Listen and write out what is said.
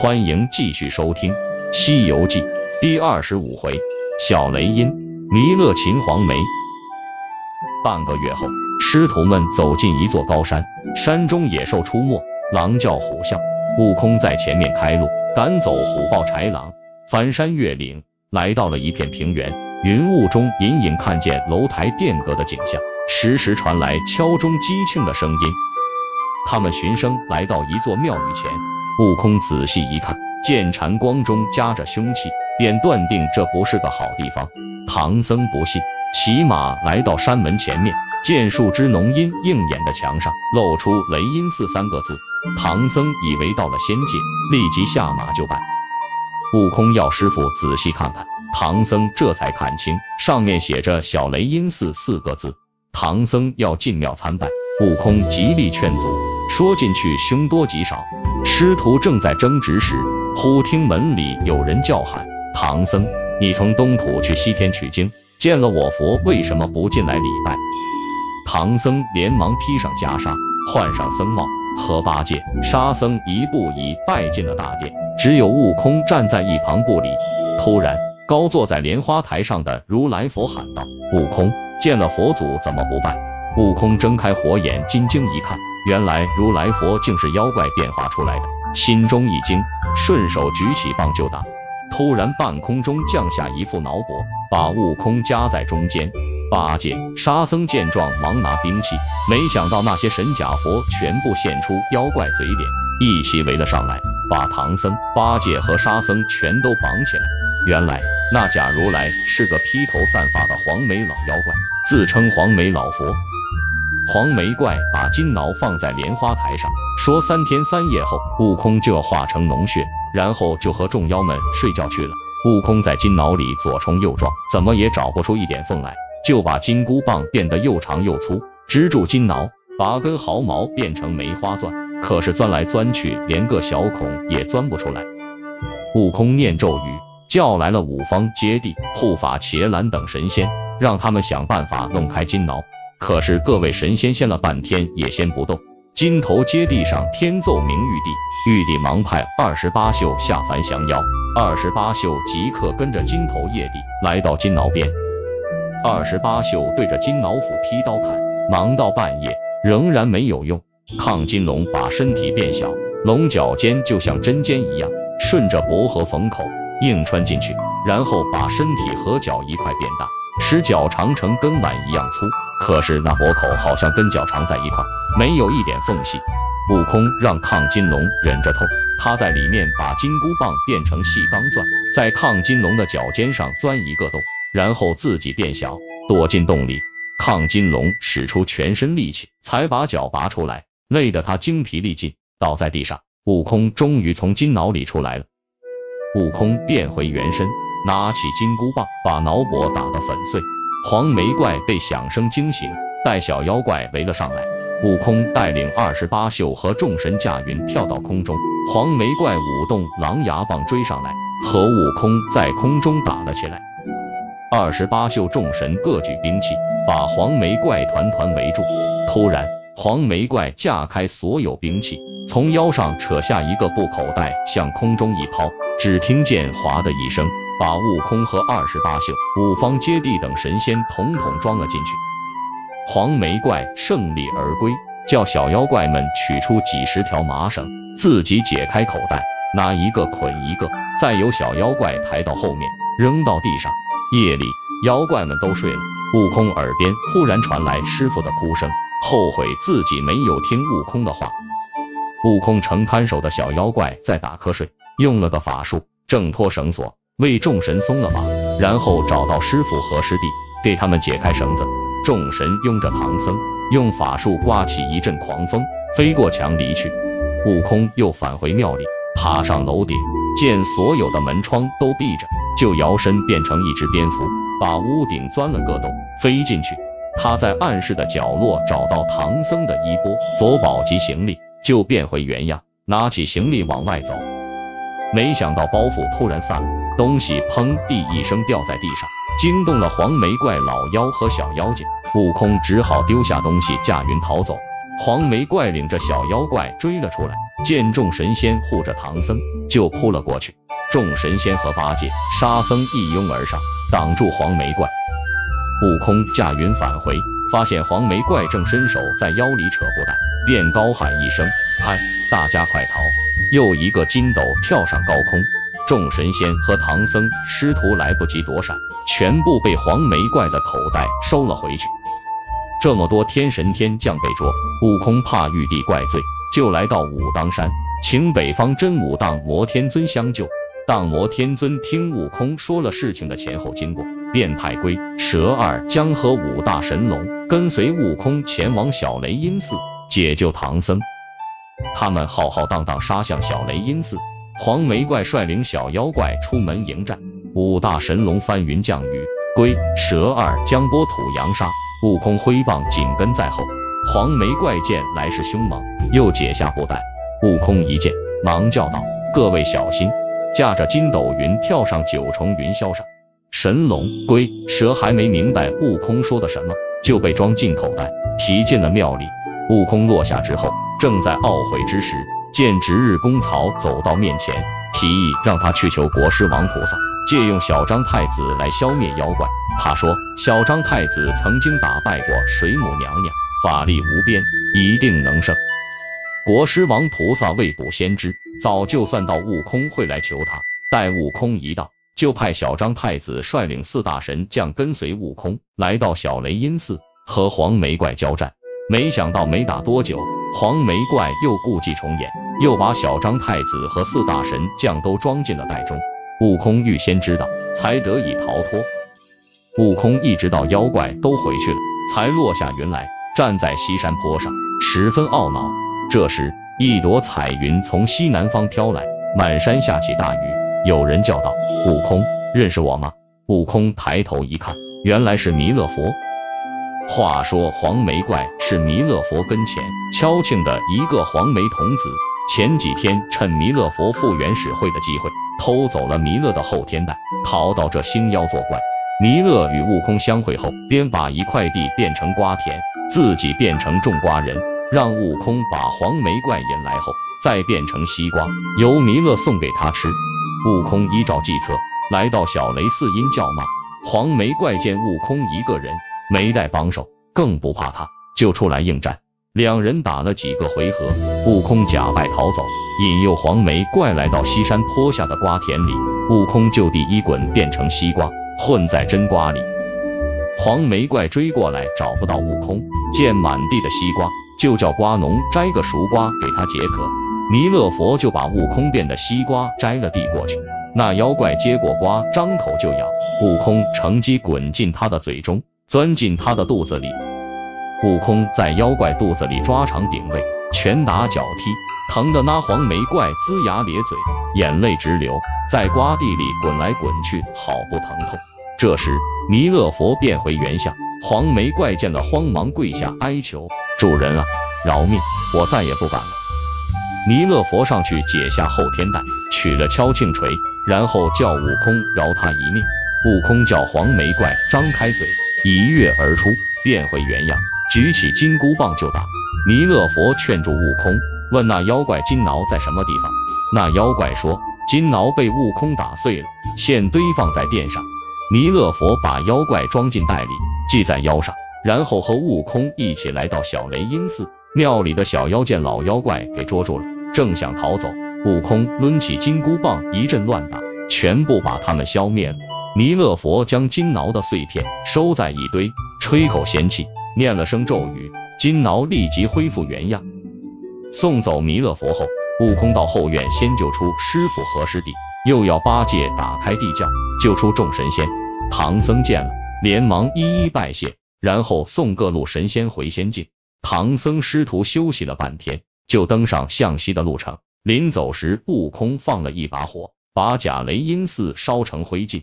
欢迎继续收听《西游记》第二十五回：小雷音弥勒擒黄梅。半个月后，师徒们走进一座高山，山中野兽出没，狼叫虎啸。悟空在前面开路，赶走虎豹豺狼，翻山越岭，来到了一片平原。云雾中隐隐看见楼台殿阁的景象，时时传来敲钟击磬的声音。他们循声来到一座庙宇前。悟空仔细一看，见禅光中夹着凶器，便断定这不是个好地方。唐僧不信，骑马来到山门前面，见树枝浓阴映眼的墙上露出“雷音寺”三个字。唐僧以为到了仙界，立即下马就拜。悟空要师傅仔细看看，唐僧这才看清，上面写着“小雷音寺”四个字。唐僧要进庙参拜，悟空极力劝阻，说进去凶多吉少。师徒正在争执时，忽听门里有人叫喊：“唐僧，你从东土去西天取经，见了我佛，为什么不进来礼拜？”唐僧连忙披上袈裟，换上僧帽，和八戒、沙僧一步一拜进了大殿。只有悟空站在一旁不理。突然，高坐在莲花台上的如来佛喊道：“悟空，见了佛祖怎么不拜？”悟空睁开火眼金睛一看。原来如来佛竟是妖怪变化出来的，心中一惊，顺手举起棒就打。突然半空中降下一副挠脖，把悟空夹在中间。八戒、沙僧见状，忙拿兵器，没想到那些神假佛全部现出妖怪嘴脸，一起围了上来，把唐僧、八戒和沙僧全都绑起来。原来那假如来是个披头散发的黄眉老妖怪，自称黄眉老佛。黄眉怪把金挠放在莲花台上，说三天三夜后，悟空就要化成脓血，然后就和众妖们睡觉去了。悟空在金挠里左冲右撞，怎么也找不出一点缝来，就把金箍棒变得又长又粗，支住金挠，拔根毫毛变成梅花钻，可是钻来钻去，连个小孔也钻不出来。悟空念咒语，叫来了五方揭谛、护法伽蓝等神仙，让他们想办法弄开金挠。可是各位神仙仙了半天也仙不动，金头接地上天奏明玉帝，玉帝忙派二十八宿下凡降妖，二十八宿即刻跟着金头夜帝来到金挠边，二十八宿对着金挠斧劈刀砍，忙到半夜仍然没有用，亢金龙把身体变小，龙角尖就像针尖一样，顺着薄荷缝口硬穿进去，然后把身体和脚一块变大。使脚长成跟碗一样粗，可是那脖口好像跟脚长在一块，没有一点缝隙。悟空让亢金龙忍着痛，他在里面把金箍棒变成细钢钻，在亢金龙的脚尖上钻一个洞，然后自己变小，躲进洞里。亢金龙使出全身力气，才把脚拔出来，累得他精疲力尽，倒在地上。悟空终于从金脑里出来了，悟空变回原身。拿起金箍棒，把挠脖打得粉碎。黄眉怪被响声惊醒，带小妖怪围了上来。悟空带领二十八宿和众神驾云跳到空中，黄眉怪舞动狼牙棒追上来，和悟空在空中打了起来。二十八宿众神各举兵器，把黄眉怪团团围住。突然，黄眉怪架开所有兵器，从腰上扯下一个布口袋，向空中一抛，只听见“哗”的一声。把悟空和二十八宿、五方揭谛等神仙统统装了进去。黄眉怪胜利而归，叫小妖怪们取出几十条麻绳，自己解开口袋，拿一个捆一个，再由小妖怪抬到后面，扔到地上。夜里，妖怪们都睡了，悟空耳边忽然传来师傅的哭声，后悔自己没有听悟空的话。悟空成看守的小妖怪在打瞌睡，用了个法术挣脱绳索。为众神松了绑，然后找到师傅和师弟，给他们解开绳子。众神拥着唐僧，用法术刮起一阵狂风，飞过墙离去。悟空又返回庙里，爬上楼顶，见所有的门窗都闭着，就摇身变成一只蝙蝠，把屋顶钻了个洞，飞进去。他在暗室的角落找到唐僧的衣钵、佛宝及行李，就变回原样，拿起行李往外走。没想到包袱突然散了。东西砰地一声掉在地上，惊动了黄眉怪老妖和小妖精。悟空只好丢下东西，驾云逃走。黄眉怪领着小妖怪追了出来，见众神仙护着唐僧，就扑了过去。众神仙和八戒、沙僧一拥而上，挡住黄眉怪。悟空驾云返回，发现黄眉怪正伸手在腰里扯布袋，便高喊一声：“嗨，大家快逃！”又一个筋斗跳上高空，众神仙和唐僧师徒来不及躲闪，全部被黄眉怪的口袋收了回去。这么多天神天将被捉，悟空怕玉帝怪罪，就来到武当山，请北方真武当摩天尊相救。当摩天尊听悟空说了事情的前后经过，便派龟蛇二将和五大神龙跟随悟空前往小雷音寺解救唐僧。他们浩浩荡荡杀向小雷音寺，黄眉怪率领小妖怪出门迎战，五大神龙翻云降雨，龟蛇二将波土扬沙。悟空挥棒紧跟在后，黄眉怪见来势凶猛，又解下布袋。悟空一见，忙叫道：“各位小心！”驾着筋斗云跳上九重云霄上。神龙、龟、蛇还没明白悟空说的什么，就被装进口袋，提进了庙里。悟空落下之后，正在懊悔之时，见值日公曹走到面前，提议让他去求国师王菩萨，借用小张太子来消灭妖怪。他说：“小张太子曾经打败过水母娘娘，法力无边，一定能胜。”国师王菩萨未卜先知，早就算到悟空会来求他。待悟空一到，就派小张太子率领四大神将跟随悟空来到小雷音寺和黄眉怪交战。没想到没打多久，黄眉怪又故伎重演，又把小张太子和四大神将都装进了袋中。悟空预先知道，才得以逃脱。悟空一直到妖怪都回去了，才落下云来，站在西山坡上，十分懊恼。这时，一朵彩云从西南方飘来，满山下起大雨。有人叫道：“悟空，认识我吗？”悟空抬头一看，原来是弥勒佛。话说黄眉怪是弥勒佛跟前敲磬的一个黄眉童子，前几天趁弥勒佛复原始会的机会，偷走了弥勒的后天袋，逃到这星妖作怪。弥勒与悟空相会后，便把一块地变成瓜田，自己变成种瓜人，让悟空把黄眉怪引来后，再变成西瓜，由弥勒送给他吃。悟空依照计策，来到小雷寺因叫骂。黄眉怪见悟空一个人没带帮手，更不怕他，就出来应战。两人打了几个回合，悟空假败逃走，引诱黄眉怪来到西山坡下的瓜田里，悟空就地一滚，变成西瓜。混在真瓜里，黄眉怪追过来找不到悟空，见满地的西瓜，就叫瓜农摘个熟瓜给他解渴。弥勒佛就把悟空变的西瓜摘了递过去，那妖怪接过瓜，张口就咬，悟空乘机滚进他的嘴中，钻进他的肚子里。悟空在妖怪肚子里抓长顶位，拳打脚踢，疼得那黄眉怪龇牙咧嘴，眼泪直流，在瓜地里滚来滚去，好不疼痛。这时，弥勒佛变回原相，黄眉怪见了，慌忙跪下哀求：“主人啊，饶命！我再也不敢了。”弥勒佛上去解下后天袋，取了敲磬锤，然后叫悟空饶他一命。悟空叫黄眉怪张开嘴，一跃而出，变回原样，举起金箍棒就打。弥勒佛劝住悟空，问那妖怪金挠在什么地方？那妖怪说：“金挠被悟空打碎了，现堆放在殿上。”弥勒佛把妖怪装进袋里，系在腰上，然后和悟空一起来到小雷音寺庙里的小妖见老妖怪给捉住了，正想逃走，悟空抡起金箍棒一阵乱打，全部把他们消灭了。弥勒佛将金挠的碎片收在一堆，吹口仙气，念了声咒语，金挠立即恢复原样。送走弥勒佛后，悟空到后院先救出师傅和师弟。又要八戒打开地窖救出众神仙，唐僧见了，连忙一一拜谢，然后送各路神仙回仙境。唐僧师徒休息了半天，就登上向西的路程。临走时，悟空放了一把火，把假雷音寺烧成灰烬。